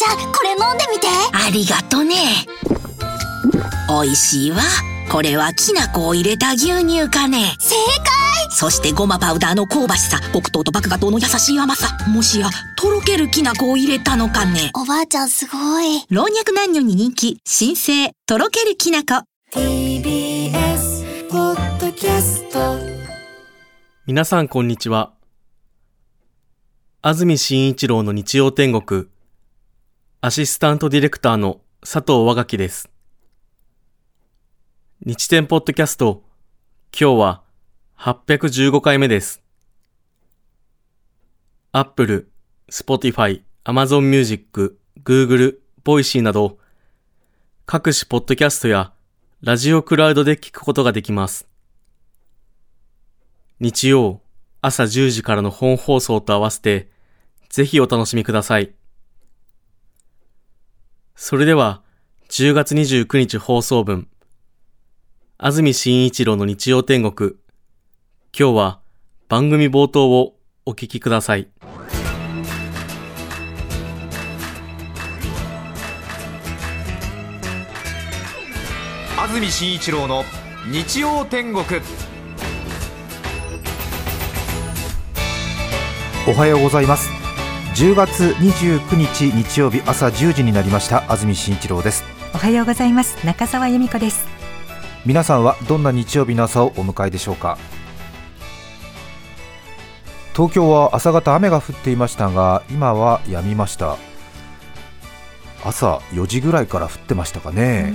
ちゃんこれ飲んでみて。ありがとね。美味しいわ。これはきな粉を入れた牛乳かね。正解。そしてごまパウダーの香ばしさ。黒糖と麦芽糖の優しい甘さ。もしやとろけるきな粉を入れたのかね。おばあちゃんすごい。老若男女に人気。新生とろけるきな粉。TBS ポッドキャスト。皆さんこんにちは。安住紳一郎の日曜天国、アシスタントディレクターの佐藤和垣です。日天ポッドキャスト、今日は815回目です。Apple、Spotify、Amazon Music、Google、Voicy など、各種ポッドキャストやラジオクラウドで聞くことができます。日曜朝10時からの本放送と合わせて、ぜひお楽しみください。それでは、10月29日放送分、安住紳一郎の日曜天国。今日は番組冒頭をお聞きください。安住紳一郎の日曜天国おはようございます10月29日日曜日朝10時になりました。安住紳一郎です。おはようございます。中澤由美子です。皆さんはどんな日曜日の朝をお迎えでしょうか？東京は朝方雨が降っていましたが今は止みました。朝4時ぐらいから降ってましたかね。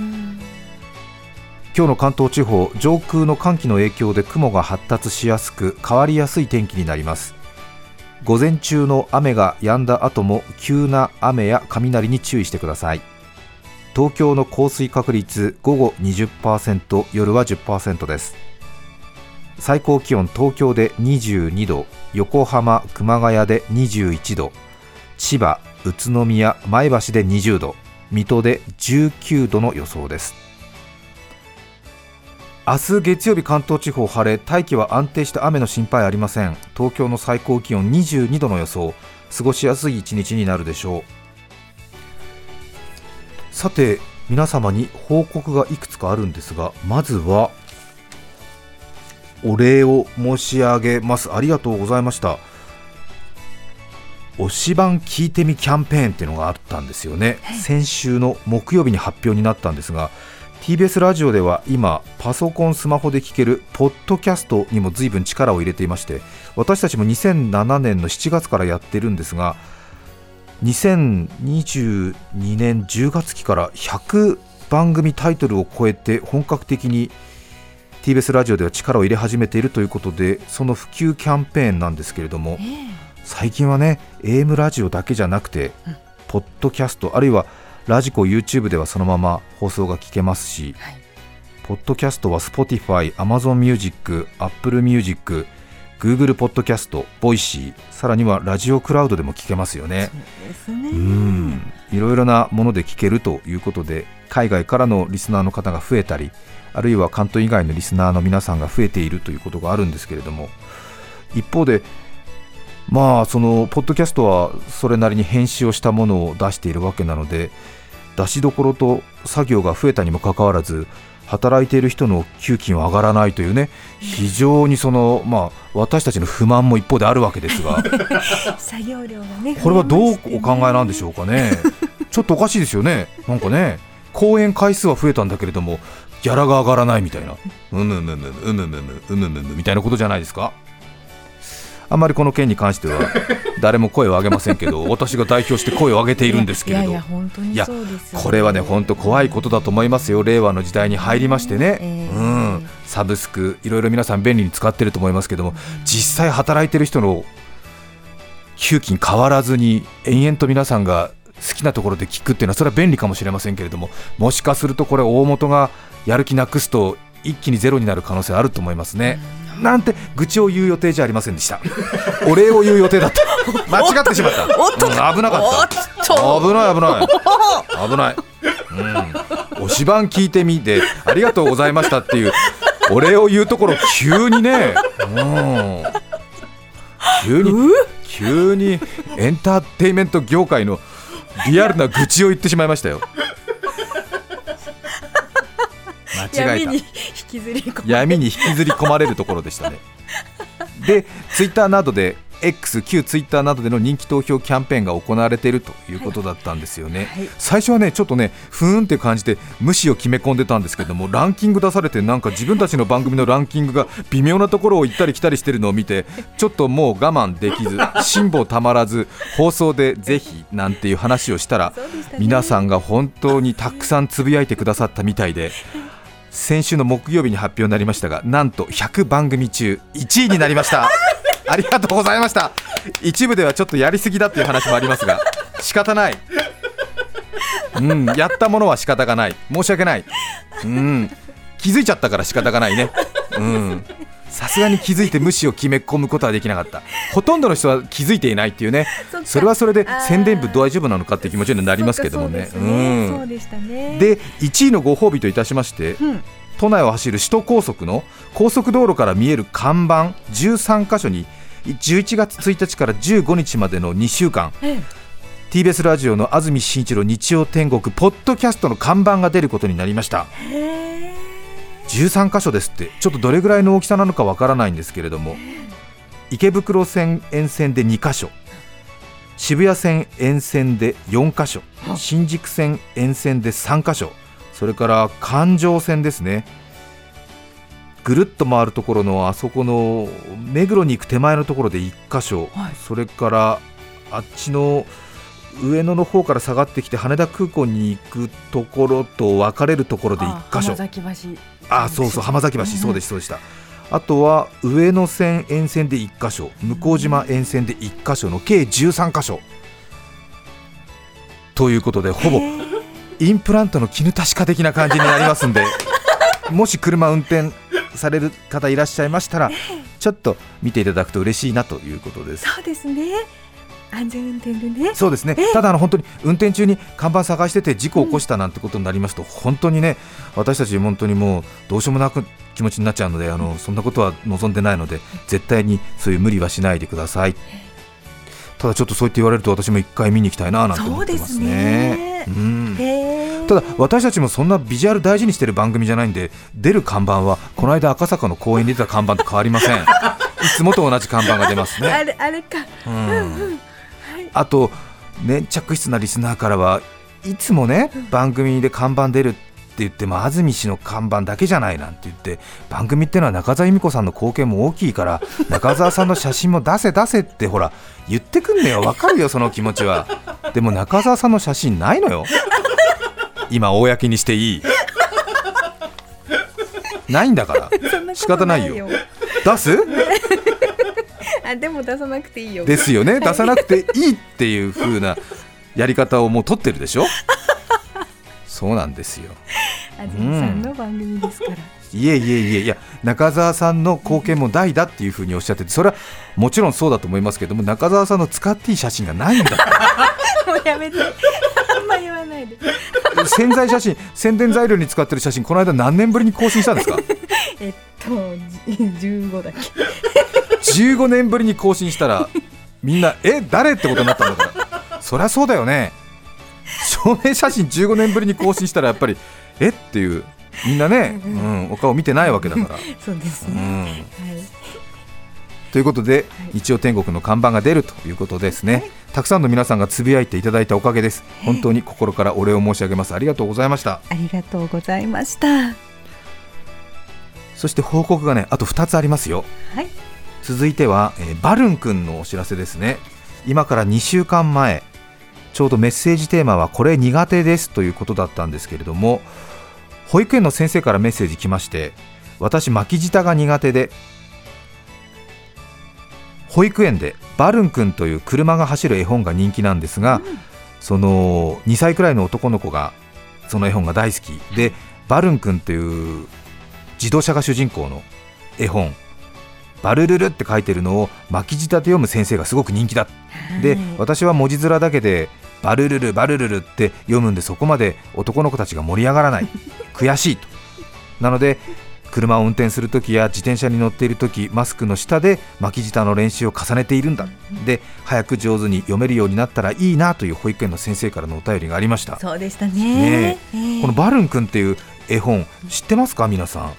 今日の関東地方上空の寒気の影響で雲が発達しやすく変わりやすい天気になります午前中の雨が止んだ後も急な雨や雷に注意してください。東京の降水確率午後20%夜は10%です。最高気温東京で22度横浜熊谷で21度千葉宇都宮前橋で20度水戸で19度の予想です。明日月曜日関東地方晴れ大気は安定して雨の心配ありません。東京の最高気温22度の予想。過ごしやすい一日になるでしょう。さて皆様に報告がいくつかあるんですがまずはお礼を申し上げます。ありがとうございました。推し版聞いてみキャンペーンっていうのがあったんですよね、先週の木曜日に発表になったんですが TBS ラジオでは今パソコンスマホで聞けるポッドキャストにも随分力を入れていまして私たちも2007年の7月からやってるんですが2022年10月期から100番組タイトルを超えて本格的に TBS ラジオでは力を入れ始めているということでその普及キャンペーンなんですけれども、最近はね AM ラジオだけじゃなくて、ポッドキャストあるいはラジコ YouTube ではそのまま放送が聞けますし、ポッドキャストは Spotify、Amazon Music、Apple Music、Google ポッドキャスト、Voicy、さらにはラジオクラウドでも聞けますよね。うん、いろいろなもので聞けるということで、海外からのリスナーの方が増えたり、あるいは関東以外のリスナーの皆さんが増えているということがあるんですけれども、一方で、まあそのポッドキャストはそれなりに編集をしたものを出しているわけなので出しどころと作業が増えたにもかかわらず働いている人の給金は上がらないというね非常にそのまあ私たちの不満も一方であるわけですが。作業量がねこれはどうお考えなんでしょうかね。ちょっとおかしいですよね。なんかね公演回数は増えたんだけれどもギャラが上がらないみたいな。うむむむうむむむうむむむみたいなことじゃないですかあんまりこの件に関しては 誰も声を上げませんけど私が代表して声を上げているんですけれど。いやこれはね本当怖いことだと思いますよ。令和の時代に入りましてね、ええ。うん、サブスクいろいろ皆さん便利に使ってると思いますけども。実際働いてる人の給金変わらずに延々と皆さんが好きなところで聞くっていうのはそれは便利かもしれませんけれども。もしかするとこれ大元がやる気なくすと一気にゼロになる可能性あると思いますね。なんて愚痴を言う予定じゃありませんでした。お礼を言う予定だった。間違ってしまった。うん危なかった。危ない危ない。危ない。うん。おしばん聞いてみてありがとうございましたっていうお礼を言うところ急にね。うん。急に急にエンターテインメント業界のリアルな愚痴を言ってしまいましたよ間違えた。闇に引きずり込まれ闇に引きずり込まれるところでしたね。でツイッターなどで X 旧ツイッターなどでの人気投票キャンペーンが行われているということだったんですよね、はい。最初はねちょっとねふーんって感じで無視を決め込んでたんですけども ランキング出されてなんか自分たちの番組のランキングが微妙なところを行ったり来たりしてるのを見てちょっともう我慢できず 辛抱たまらず放送でぜひなんていう話をしたら皆さんが本当にたくさんつぶやいてくださったみたいで先週の木曜日に発表になりましたがなんと100番組中1位になりました。ありがとうございました。一部ではちょっとやりすぎだっていう話もありますが仕方ない。うんやったものは仕方がない。申し訳ない。うん。気づいちゃったから仕方がないね。うんさすがに気づいて無視を決め込むことはできなかった。ほとんどの人は気づいていないっていうね。それはそれで宣伝部大丈夫なのかっていう気持ちになりますけどもね。ですねうん。そうでしたね。で1位のご褒美といたしまして、うん。都内を走る首都高速の高速道路から見える看板13箇所に11月1日から15日までの2週間え TBS ラジオの安住紳一郎日曜天国ポッドキャストの看板が出ることになりました13箇所ですってちょっとどれぐらいの大きさなのかわからないんですけれども池袋線沿線で2箇所渋谷線沿線で4箇所新宿線沿線で3箇所それから環状線ですね。ぐるっと回るところのあそこの目黒に行く手前のところで1箇所、はい。それからあっちの上野の方から下がってきて羽田空港に行くところと分かれるところで1箇所。浜崎橋。あそうそう浜崎橋、んそうでしたそうでした。あとは上野線沿線で1箇所向島沿線で1箇所の計13箇所。ということでほぼインプラントの絹確か的な感じになりますんで もし車運転される方いらっしゃいましたらちょっと見ていただくと嬉しいなということです。そうですね安全運転でね。そうですね。ただあの本当に運転中に看板探してて事故を起こしたなんてことになりますと、本当にね私たち本当にもうどうしようもなく気持ちになっちゃうのであのそんなことは望んでないので絶対にそういう無理はしないでください。ただちょっとそう言って言われると私も一回見に行きたいななんて思ってますね。ただ私たちもそんなビジュアル大事にしてる番組じゃないんで出る看板はこの間赤坂の公園に出た看板と変わりません。いつもと同じ看板が出ますね。あれあれか。うんあと粘着質なリスナーからはいつもね番組で看板出るって言っても安住氏の看板だけじゃないなんて言って番組ってのは中澤由美子さんの貢献も大きいから 中澤さんの写真も出せ出せってほら言ってくんねよ。わかるよその気持ちは。でも中澤さんの写真ないのよ。今公にしていい。ないんだから。仕方ないよ。出す？あでも出さなくていいよ。ですよね。出さなくていいっていう風なやり方をもう取ってるでしょ？そうなんですよ。安住さんの番組ですから、いえいえいえ。いや中澤さんの貢献も大だっていう風におっしゃっててそれはもちろんそうだと思いますけども中澤さんの使っていい写真がないんだ もうやめて。あんま言わないで。宣材写真宣伝材料に使ってる写真この間何年ぶりに更新したんですか？えっとじ15だっけ15年ぶりに更新したらみんなえ誰ってことになったんだから。そりゃそうだよね。証明写真15年ぶりに更新したらやっぱりえっていうみんなね、うん、お顔見てないわけだから、そうですね、うん、はい。ということで日曜天国の看板が出るということですね。たくさんの皆さんがつぶやいていただいたおかげです。本当に心からお礼を申し上げます。ありがとうございました。ありがとうございました。そして報告がねあと2つありますよ。はい続いては、えーバルン君のお知らせですね。今から2週間前ちょうどメッセージテーマはこれ苦手ですということだったんですけれども保育園の先生からメッセージ来まして私巻き舌が苦手で保育園でバルン君という車が走る絵本が人気なんですが、その2歳くらいの男の子がその絵本が大好き。でバルン君という自動車が主人公の絵本バルルルって書いてるのを巻き舌で読む先生がすごく人気だ。ではい。私は文字面だけでバルルルバルルルって読むんでそこまで男の子たちが盛り上がらない。悔しいと。なので車を運転するときや自転車に乗っているときマスクの下で巻き舌の練習を重ねているんだ。で早く上手に読めるようになったらいいなという保育園の先生からのお便りがありましたそうでしたねねええこのバルンくんっていう絵本知ってますか皆さん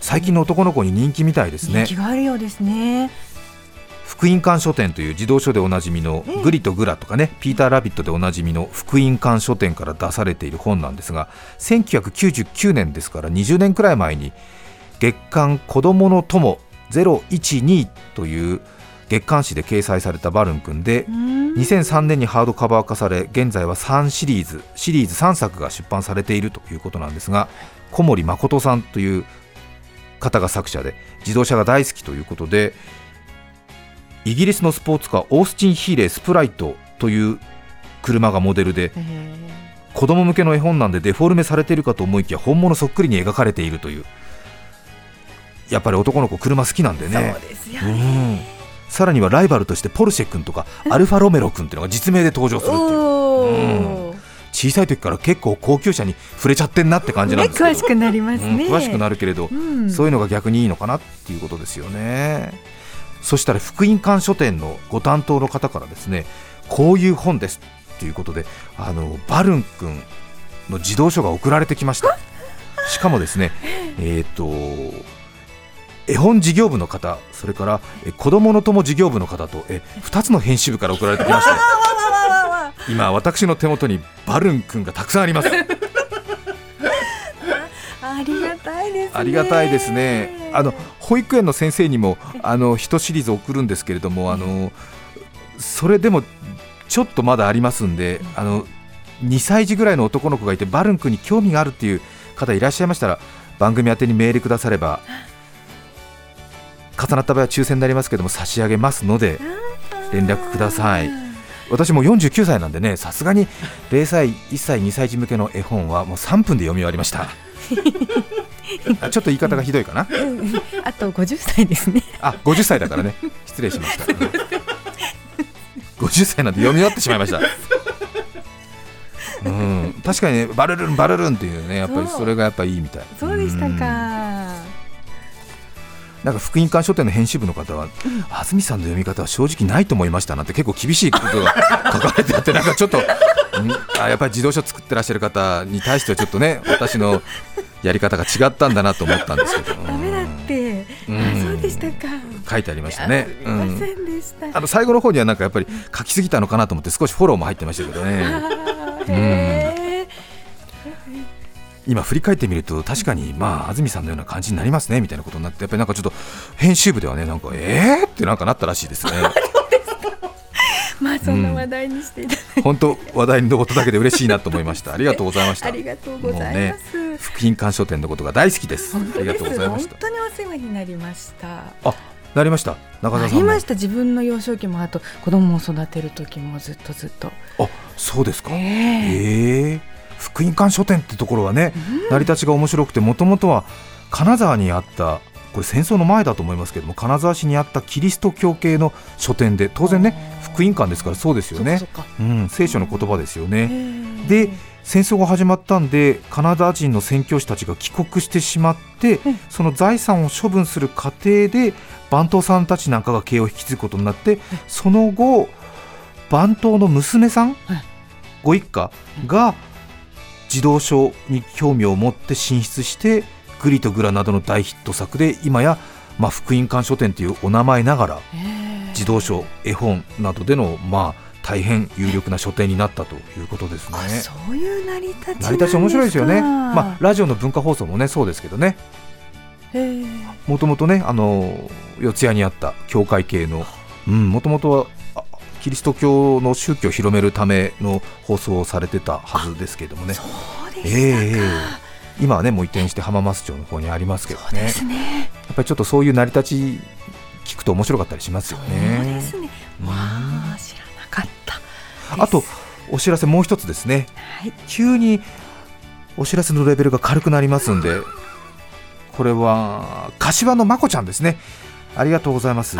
最近の男の子に人気みたいですね。人気があるようですね。福音館書店という児童書でおなじみのグリとグラとかねピーター・ラビットでおなじみの福音館書店から出されている本なんですが1999年ですから20年くらい前に月刊子どもの友012という月刊誌で掲載されたバルン君で2003年にハードカバー化され現在は3シリーズシリーズ3作が出版されているということなんですが小森誠さんという方が作者で自動車が大好きということでイギリスのスポーツカーオースティン・ヒーレー・スプライトという車がモデルで子供向けの絵本なんでデフォルメされているかと思いきや本物そっくりに描かれているという。やっぱり男の子車好きなんでね。さらにはライバルとしてポルシェ君とかアルファロメロ君っていうのが実名で登場するっていう小さい時から結構高級車に触れちゃってんなって感じなんねですけど、詳しくなりますね。うん詳しくなるけれど、うん。そういうのが逆にいいのかなっていうことですよね。そしたら福音館書店のご担当の方からですねこういう本ですっていうことであのバルン君の児童書が送られてきました。しかもですねえっ、と絵本事業部の方それからえ子どもの友事業部の方とえ2つの編集部から送られてきまして 今私の手元にバルン君がたくさんあります。ありがたいですね。ありがたいですね。あの保育園の先生にもあの一シリーズ送るんですけれども、あのそれでもちょっとまだありますんで、あの2歳児ぐらいの男の子がいてバルン君に興味があるっていう方いらっしゃいましたら番組宛てにメールくだされば重なった場合は抽選になりますけども差し上げますので連絡ください。私も49歳なんでね、さすがに0歳、1歳、2歳児向けの絵本はもう3分で読み終わりました。あちょっと言い方がひどいかな。あと50歳ですねあ、50歳だからね。失礼しました。50歳なんで読み終わってしまいました。うん、確かにね、バルルン、バルルンっていうね、やっぱりそれがやっぱいいみたい。そうでしたうんかなんか福音館書店の編集部の方は、安住さんの読み方は正直ないと思いましたなんて結構厳しいことが書かれてあって、なんかちょっと、んあやっぱり自動車作ってらっしゃる方に対してはちょっとね、私のやり方が違ったんだなと思ったんですけど、ダメだって。うん。あそうでしたか。書いてありましたね。あすみませんでした。あの最後の方にはなんかやっぱり書きすぎたのかなと思って少しフォローも入ってましたけどね。へー今振り返ってみると確かにまあ安住さんのような感じになりますねみたいなことになってやっぱりなんかちょっと編集部ではねなんかえー？ってなんかなったらしいですね。まあそんな話題にしていただいて本当話題に上っただけで嬉しいなと思いました。ありがとうございました。ありがとうございます、ね福音館書店のことが大好きです。ありがとうございました本。当にお世話になりましたあ、なりました。中あ澤さんも。りました自分の幼少期もあと子供を育てる時もずっとずっとあ、そうですか。ええええ福音館書店ってところはね、成り立ちが面白くてもともとは金沢にあったこれ戦争の前だと思いますけども金沢市にあったキリスト教系の書店で当然ね福音館ですからそうですよね。うん、聖書の言葉ですよね、で戦争が始まったんでカナダ人の宣教師たちが帰国してしまって、うん。その財産を処分する過程で番頭さんたちなんかが経営を引き継ぐことになって、その後番頭の娘さん、ご一家が児童書に興味を持って進出して「グリとグラ」などの大ヒット作で今や、まあ、福音館書店というお名前ながら児童書絵本などでのまあ大変有力な書店になったということですね。あそういう成り立ちなんですか成り立ち面白いですよね。まあラジオの文化放送もねそうですけどね。もともとねあの四谷にあった教会系の、うんもともとはあキリスト教の宗教を広めるための放送をされてたはずですけどもね。そうでええしたか、ええ今はねもう移転して浜松町の方にありますけどね。ねやっぱりちょっとそういう成り立ち聞くと面白かったりしますよそうね。ですねわあ知らなかったあとお知らせもう一つですね。はい急にお知らせのレベルが軽くなりますんでこれは柏のまこちゃんですねありがとうございます。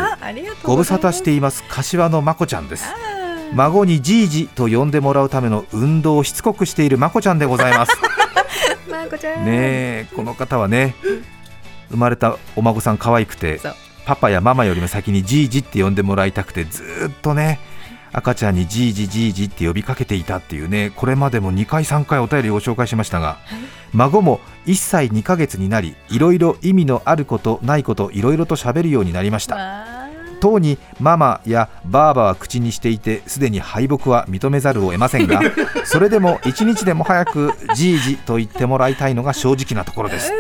ご無沙汰しています。柏のまこちゃんです。孫にじいじと呼んでもらうための運動をしつこくしているまこちゃんでございます。まこちゃん。ねえこの方はね生まれたお孫さん可愛くてパパやママよりも先にじいじって呼んでもらいたくてずーっとね赤ちゃんにじいじじいじって呼びかけていたっていうねこれまでも2回3回お便りをご紹介しましたが、孫も1歳2ヶ月になりいろいろ意味のあることないこといろいろと喋るようになりました。わとうにママやバーバは口にしていてすでに敗北は認めざるを得ませんが それでも一日でも早くじいじと言ってもらいたいのが正直なところです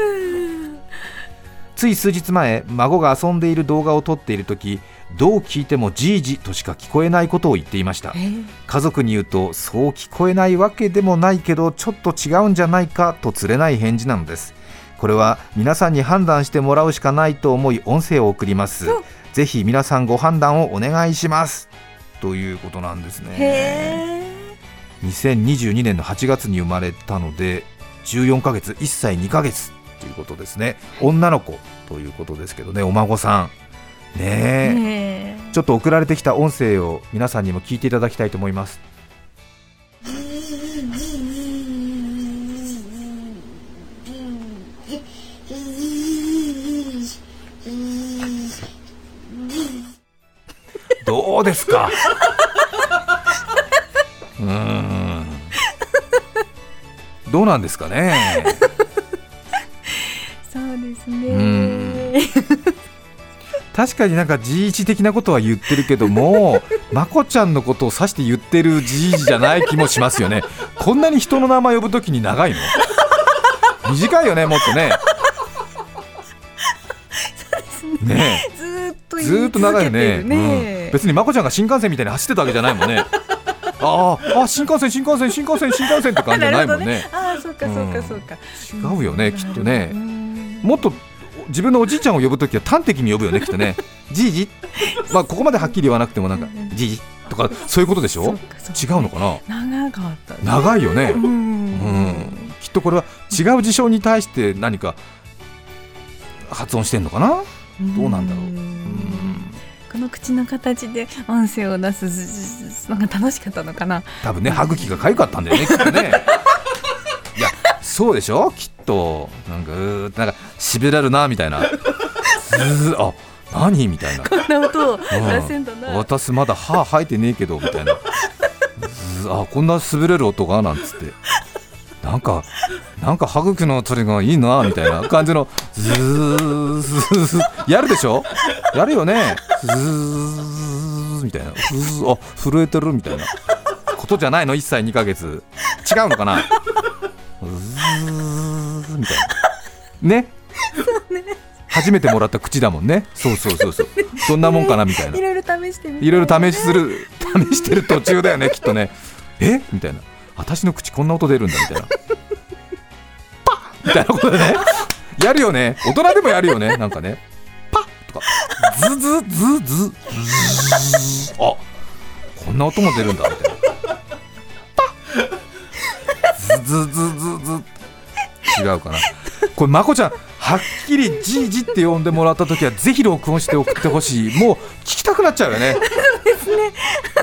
つい数日前孫が遊んでいる動画を撮っている時どう聞いてもじいじとしか聞こえないことを言っていました。家族に言うとそう聞こえないわけでもないけどちょっと違うんじゃないかとつれない返事なのです。これは皆さんに判断してもらうしかないと思い音声を送ります。ぜひ皆さんご判断をお願いします。ということなんですね。へ2022年の8月に生まれたので14ヶ月1歳2ヶ月ということですね。女の子ということですけどね。お孫さん。え。ねちょっと送られてきた音声を皆さんにも聞いていただきたいと思います。どうですか？うーん。どうなんですかね？ですうね確かになんかじいじ的なことは言ってるけども まこちゃんのことを指して言ってるじいじじゃない気もしますよね。こんなに人の名前呼ぶときに長いの？短いよねもっとね。ね。ずーっとずーっと長いよね。ねうん、別にまこちゃんが新幹線みたいに走ってたわけじゃないもんね。あああ新幹線新幹線新幹線新幹線って感じじゃないもんね。ああそうかそうかそうか違うよねきっとね。うんもっと自分のおじいちゃんを呼ぶときは端的に呼ぶよねきっとね。じいじ？まあここまではっきり言わなくてもなんかじいじ？とかそういうことでしょ？違うのかな？長かったね。長いよね。ううん。んきっとこれは違う事象に対して何か発音してんのかな？どうなんだろう。うん。この口の形で音声を出すのが楽しかったのかな？多分ね歯茎が痒かったんだよねきっとねそうでしょ？きっと。なんかうーってなんかしびれるなみたいな。ずーあ何？みたいな。こんな音を出うん。せんだな。私まだ歯生えてねえけどみたいな。ずーあこんな滑れる音が？なんつって。なんかなんか歯茎の取りがいいなみたいな。感じのズーズーやるでしょ？やるよね。ズーみたいな。ズーあ震えてるみたいな。ことじゃないの？1歳2ヶ月。違うのかな？ズーみたいな。ね。初めてもらった口だもんね。そうそうそうそう。どんなもんかなみたいな。いろいろ試してみていろいろ試しする試してる途中だよねきっとね。え？みたいな。私の口こんな音出るんだみたいな。パッ！みたいなことでね。やるよね。大人でもやるよね。なんかね。パッ！とか。ズズズズズズ。あ。こんな音も出るんだみたいな。パッ！ズズズズズ違うかな。これまこちゃんはっきりじいじって呼んでもらった時はぜひ録音して送ってほしい。もう聞きたくなっちゃうよね。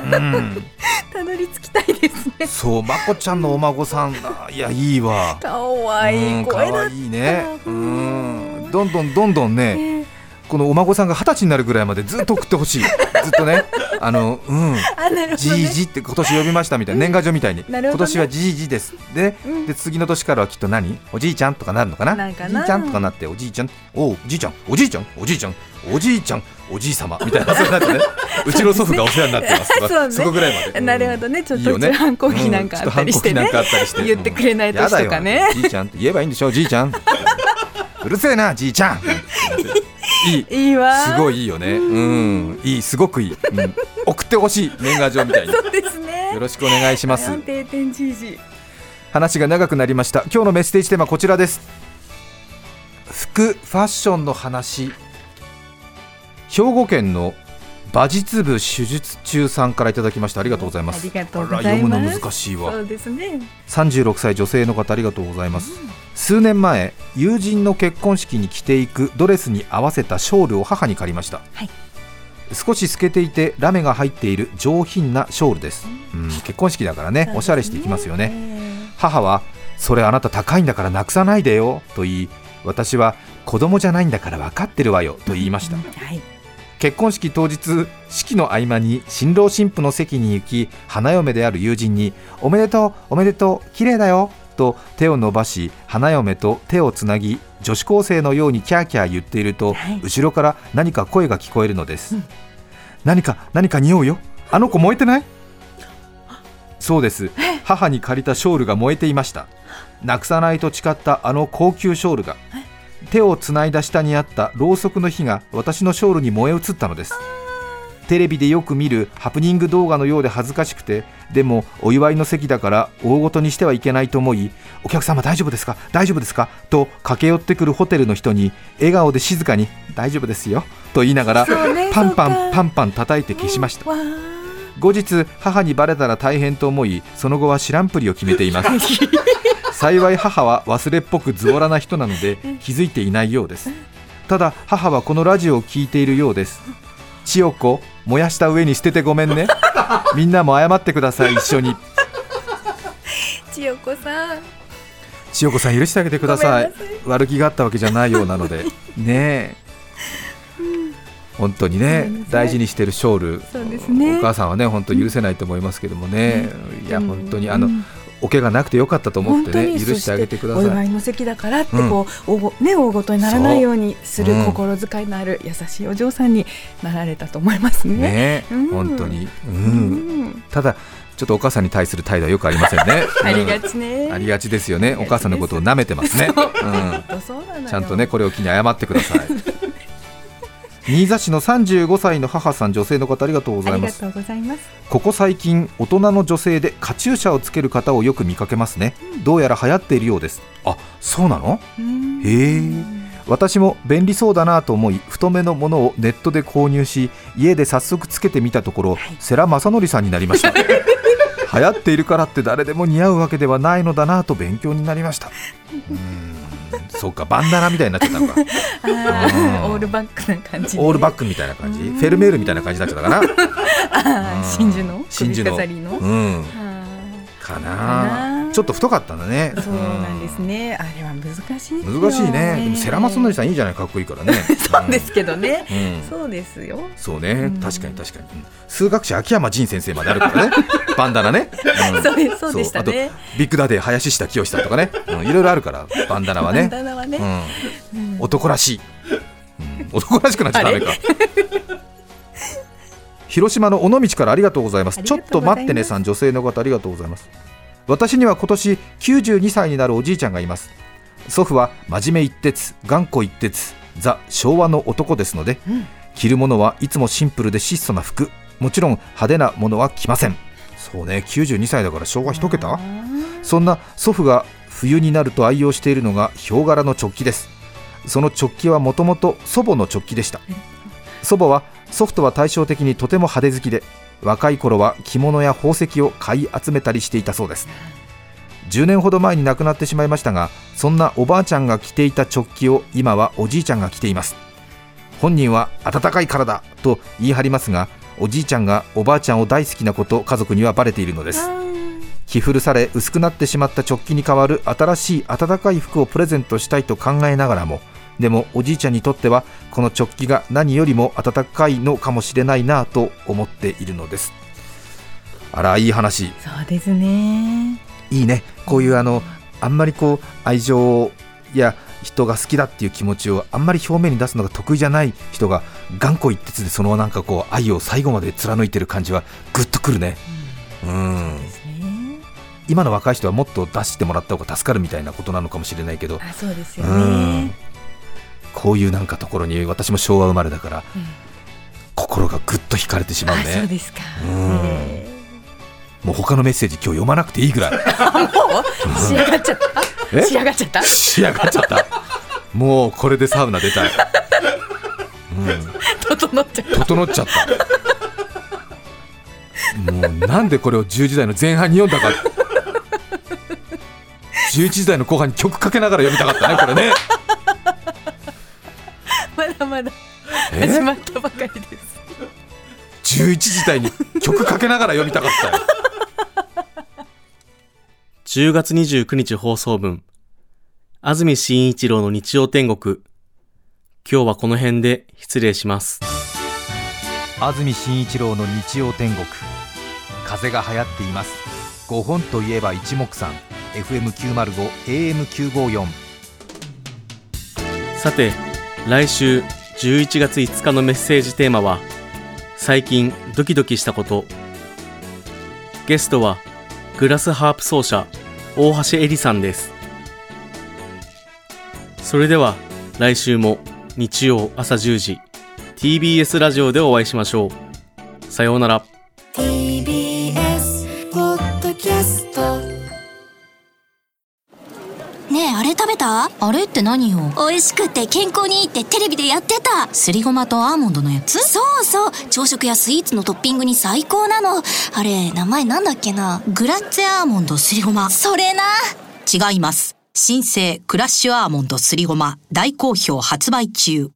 うん。たどり着きたいですね。そうまこちゃんのお孫さん。だいやいいわ。かわいい。か声だっわいいね。ううん。んどんどんどんどんねねこのお孫さんが二十歳になるぐらいまでずっと送ってほしい。ずっとね。あのうん。じね。いじって今年呼びましたみたいな。年賀状みたいに、ね。今年はじいじです。で,、うん。で次の年からはきっと何？おじいちゃんとかなるのかな？なんかな。おじいちゃんとかなっておじいちゃん。おじいちゃん。おじいちゃん。おじいちゃん。おじいちゃん。おじい様みたいな。そうなってね。うちの祖父がお世話になってますとか。そうね。そこぐらいまで、なるほどね。ちょっいいよね。と反抗期なんかあったりしてね。言ってくれない年とかね。よ。じいちゃんって言えばいいんでしょじいちゃん。うるせえなじいちゃんいい。いいわ。すごいいいよね。うん。いいすごくいい、うん、送ってほしい。年賀状みたいに。そうですね。よろしくお願いします。話が長くなりました。今日のメッセージテーマはこちらです。服ファッションの話。兵庫県の馬術部手術中さんからいただきました。ありがとうございます。ありがとうごあざいます。ら読むの難しいわ。そうですね。36歳女性の方ありがとうございます、数年前友人の結婚式に着ていくドレスに合わせたショールを母に借りました、はい。少し透けていてラメが入っている上品なショールです、うん、結婚式だからねおしゃれしていきますよね。母はそれあなた高いんだからなくさないでよと言い私は子供じゃないんだから分かってるわよと言いました。はい。結婚式当日式の合間に新郎新婦の席に行き花嫁である友人に「おめでとうおめでとう綺麗だよ」と手を伸ばし花嫁と手をつなぎ女子高生のようにキャーキャー言っていると、はい。後ろから何か声が聞こえるのです、何か何か匂うよ？あの子燃えてない？そうです。母に借りたショールが燃えていました。なくさないと誓ったあの高級ショールが手をつないだ下にあったろうそくの火が私のショールに燃え移ったのですテレビでよく見るハプニング動画のようで恥ずかしくてでもお祝いの席だから大ごとにしてはいけないと思いお客様大丈夫ですか？大丈夫ですか？と駆け寄ってくるホテルの人に笑顔で静かに大丈夫ですよと言いながらパンパンパンパン叩いて消しました。わ後日母にバレたら大変と思いその後は知らんぷりを決めています。幸い母は忘れっぽくズボラな人なので気づいていないようです。ただ母はこのラジオを聞いているようです千代子燃やした上に捨ててごめんね。みんなも謝ってください一緒に。千代子さん。千代子さん許してあげてください。悪気があったわけじゃないようなので。ねえ。本当にね大事にしてるショールね。お母さんはね本当許せないと思いますけどもね、いや本当にあの、うんお怪我なくてよかったと思ってね許してあげてください。お祝いの席だからってこう、おごね大ごとにならないようにする心遣いのある優しいお嬢さんになられたと思いますね。ね、うん。本当に、う、うん。ん、ただちょっとお母さんに対する態度はよくありませんね。ありがうんちね。ありがちですよね。お母さんのことを舐めてますね、本うん、ちゃんとねこれを機に謝ってください新座市の35歳の母さん女性の方ありがとうございます。ありがとうございます。ここ最近大人の女性でカチューシャをつける方をよく見かけますね、どうやら流行っているようです。あそうなの？うん。へえ。私も便利そうだなと思い太めのものをネットで購入し家で早速つけてみたところ、世良正則さんになりました。流行っているからって誰でも似合うわけではないのだなと勉強になりました。うーんそうかバンダナみたいになっちゃったのか。オールバックな感じで。オールバックみたいな感じ。フェルメールみたいな感じになっちゃったかな真珠の？真珠の。うん。あかなちょっと太かったんだね。ーそうなんですね。あれは難しい。難しいね。でも世良正則さんいいじゃないかっこいいからね。そうですけどね。うん。そうですよ。そうね、うん。確かに確かに、うん。数学者秋山仁先生まであるからね。バンダナね、うん。そうですそうでしたね。ビッグダディ林下清さんとかね、うん。いろいろあるからバンダナはね。バンダナはね。男らしい、うん。男らしくなっちゃダメか。広島の尾道からありがとうございます。ちょっと待ってねさん女性の方ありがとうございます私には今年92歳になるおじいちゃんがいます。祖父は真面目一徹頑固一徹ザ昭和の男ですので、うん。着るものはいつもシンプルで質素な服。もちろん派手なものは着ません。そうね92歳だから昭和一桁？そんな祖父が冬になると愛用しているのがヒョウ柄の直帰です。その直帰はもともと祖母の直帰でした。祖母はソフトは対照的にとても派手好きで若い頃は着物や宝石を買い集めたりしていたそうです。10年ほど前に亡くなってしまいましたがそんなおばあちゃんが着ていた直帰を今はおじいちゃんが着ています。本人は温かい体と言い張りますがおじいちゃんがおばあちゃんを大好きなこと家族にはバレているのです。着古され薄くなってしまった直帰に代わる新しい暖かい服をプレゼントしたいと考えながらもでもおじいちゃんにとってはこの直帰が何よりも暖かいのかもしれないなぁと思っているのです。あらいい話。そうですね。いいね。こういうあのあんまりこう愛情や人が好きだっていう気持ちをあんまり表面に出すのが得意じゃない人が頑固一徹でそのなんかこう愛を最後まで貫いてる感じはグッとくるね。うんですね。今の若い人はもっと出してもらった方が助かるみたいなことなのかもしれないけど。あ、そうですようん。ね。こういうなんかところに私も昭和生まれだから、うん。心がぐっと惹かれてしまうあ、そうねですか。うもう他のメッセージ今日読まなくていいぐらい。ーもう？仕上がっちゃっえ？た。仕上がっちゃった？仕上がっちゃった。もうこれでサウナ出たい、うん、整っちゃった。整っちゃった。もうなんでこれを10時台の前半に読んだか。11時台の後半に曲かけながら読みたかったねこれね始まったばかりです。11時台に曲かけながら読みたかったよ。10月29日放送分、安住紳一郎の日曜天国。今日はこの辺で失礼します。安住紳一郎の日曜天国。風が流行っています。5本といえば一目散。FM905 AM954 さて、来週11月5日のメッセージテーマは、最近ドキドキしたこと。ゲストは、グラスハープ奏者、大橋恵里さんです。それでは、来週も日曜朝10時、TBS ラジオでお会いしましょう。さようなら。って何よ美味しくて健康にいいってテレビでやってた。すりごまとアーモンドのやつ？そうそう。朝食やスイーツのトッピングに最高なの。あれ名前なんだっけな？グラッツェアーモンドすりごま。それな。違います。新生クラッシュアーモンドすりごま。大好評発売中。